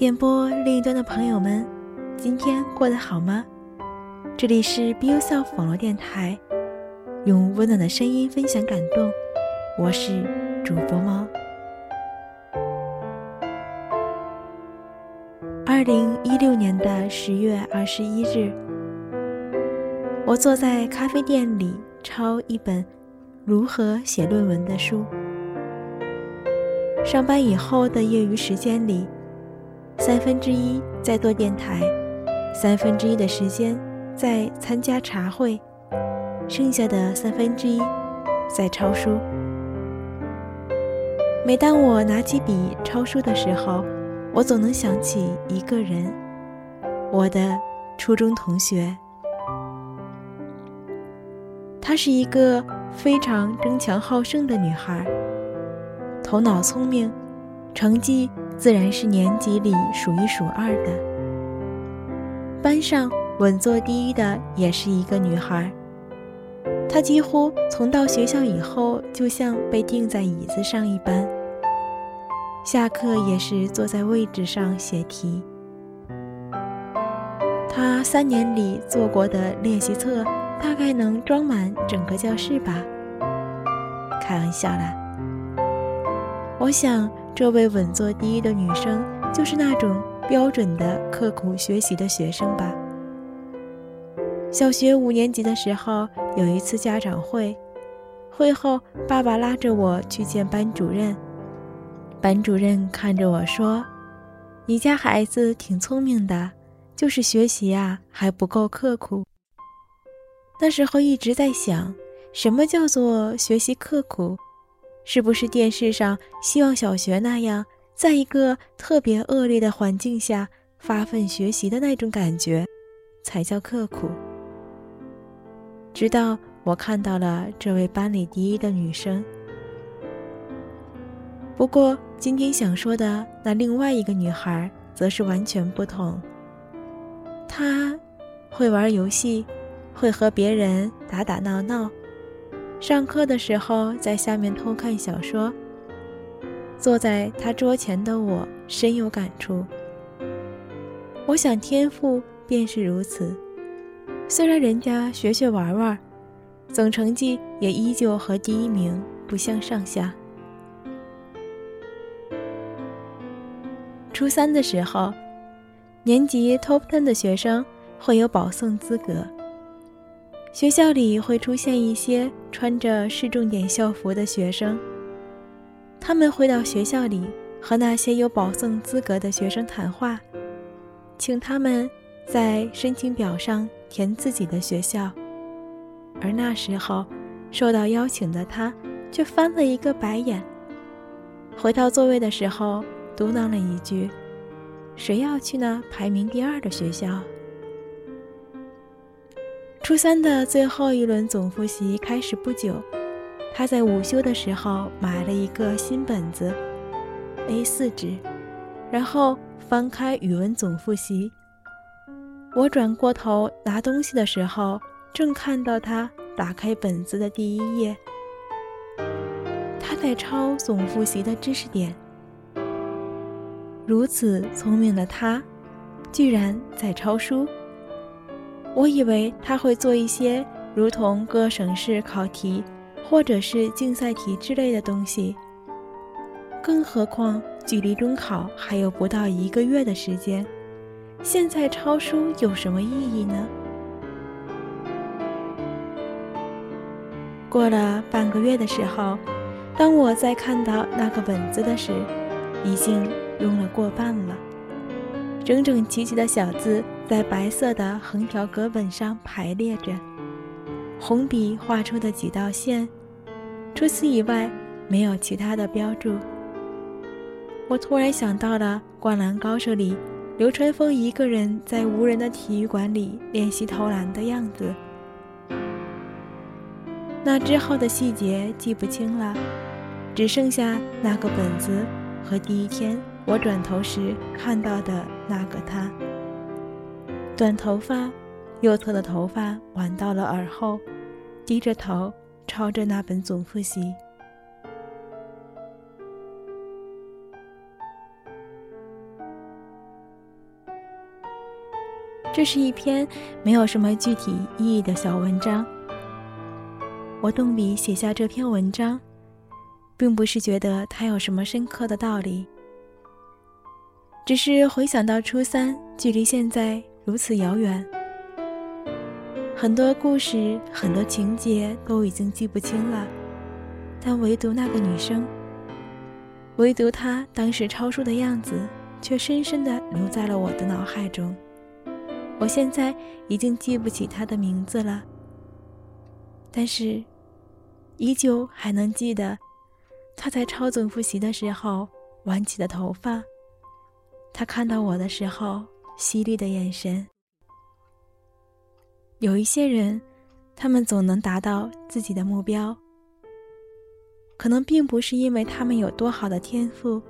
电波另一端的朋友们，今天过得好吗？这里是 Be Yourself 网络电台，用温暖的声音分享感动。我是主播猫。二零一六年的十月二十一日，我坐在咖啡店里抄一本如何写论文的书。上班以后的业余时间里。三分之一在做电台，三分之一的时间在参加茶会，剩下的三分之一在抄书。每当我拿起笔抄书的时候，我总能想起一个人，我的初中同学。她是一个非常争强好胜的女孩，头脑聪明，成绩。自然是年级里数一数二的。班上稳坐第一的也是一个女孩。她几乎从到学校以后，就像被钉在椅子上一般。下课也是坐在位置上写题。她三年里做过的练习册，大概能装满整个教室吧。开玩笑啦。我想。这位稳坐第一的女生，就是那种标准的刻苦学习的学生吧。小学五年级的时候，有一次家长会，会后爸爸拉着我去见班主任。班主任看着我说：“你家孩子挺聪明的，就是学习啊还不够刻苦。”那时候一直在想，什么叫做学习刻苦？是不是电视上希望小学那样，在一个特别恶劣的环境下发奋学习的那种感觉，才叫刻苦？直到我看到了这位班里第一的女生。不过今天想说的那另外一个女孩，则是完全不同。她会玩游戏，会和别人打打闹闹。上课的时候，在下面偷看小说。坐在他桌前的我深有感触。我想天赋便是如此，虽然人家学学玩玩，总成绩也依旧和第一名不相上下。初三的时候，年级 top ten 的学生会有保送资格。学校里会出现一些穿着市重点校服的学生，他们会到学校里和那些有保送资格的学生谈话，请他们在申请表上填自己的学校。而那时候，受到邀请的他却翻了一个白眼，回到座位的时候嘟囔了一句：“谁要去那排名第二的学校？”初三的最后一轮总复习开始不久，他在午休的时候买了一个新本子，A4 纸，然后翻开语文总复习。我转过头拿东西的时候，正看到他打开本子的第一页，他在抄总复习的知识点。如此聪明的他，居然在抄书。我以为他会做一些如同各省市考题，或者是竞赛题之类的东西。更何况距离中考还有不到一个月的时间，现在抄书有什么意义呢？过了半个月的时候，当我再看到那个本子的时，已经用了过半了。整整齐齐的小字在白色的横条格本上排列着，红笔画出的几道线，除此以外没有其他的标注。我突然想到了《灌篮高手》里流川枫一个人在无人的体育馆里练习投篮的样子。那之后的细节记不清了，只剩下那个本子和第一天。我转头时看到的那个他，短头发，右侧的头发挽到了耳后，低着头抄着那本总复习。这是一篇没有什么具体意义的小文章。我动笔写下这篇文章，并不是觉得它有什么深刻的道理，只是回想到初三，距离现在如此遥远，很多故事、很多情节都已经记不清了，但唯独那个女生，唯独她当时抄书的样子，却深深的留在了我的脑海中。我现在已经记不起她的名字了，但是。依旧还能记得，他在抄总复习的时候挽起的头发，他看到我的时候犀利的眼神。有一些人，他们总能达到自己的目标，可能并不是因为他们有多好的天赋，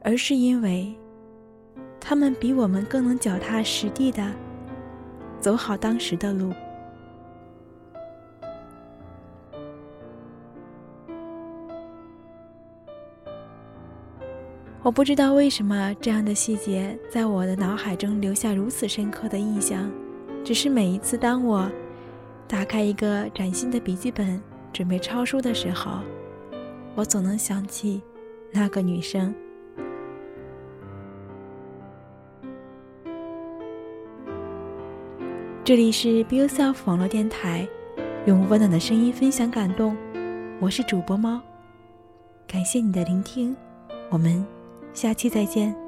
而是因为，他们比我们更能脚踏实地的走好当时的路。我不知道为什么这样的细节在我的脑海中留下如此深刻的印象，只是每一次当我打开一个崭新的笔记本准备抄书的时候，我总能想起那个女生。这里是 Be Yourself 网络电台，用温暖的声音分享感动，我是主播猫，感谢你的聆听，我们。下期再见。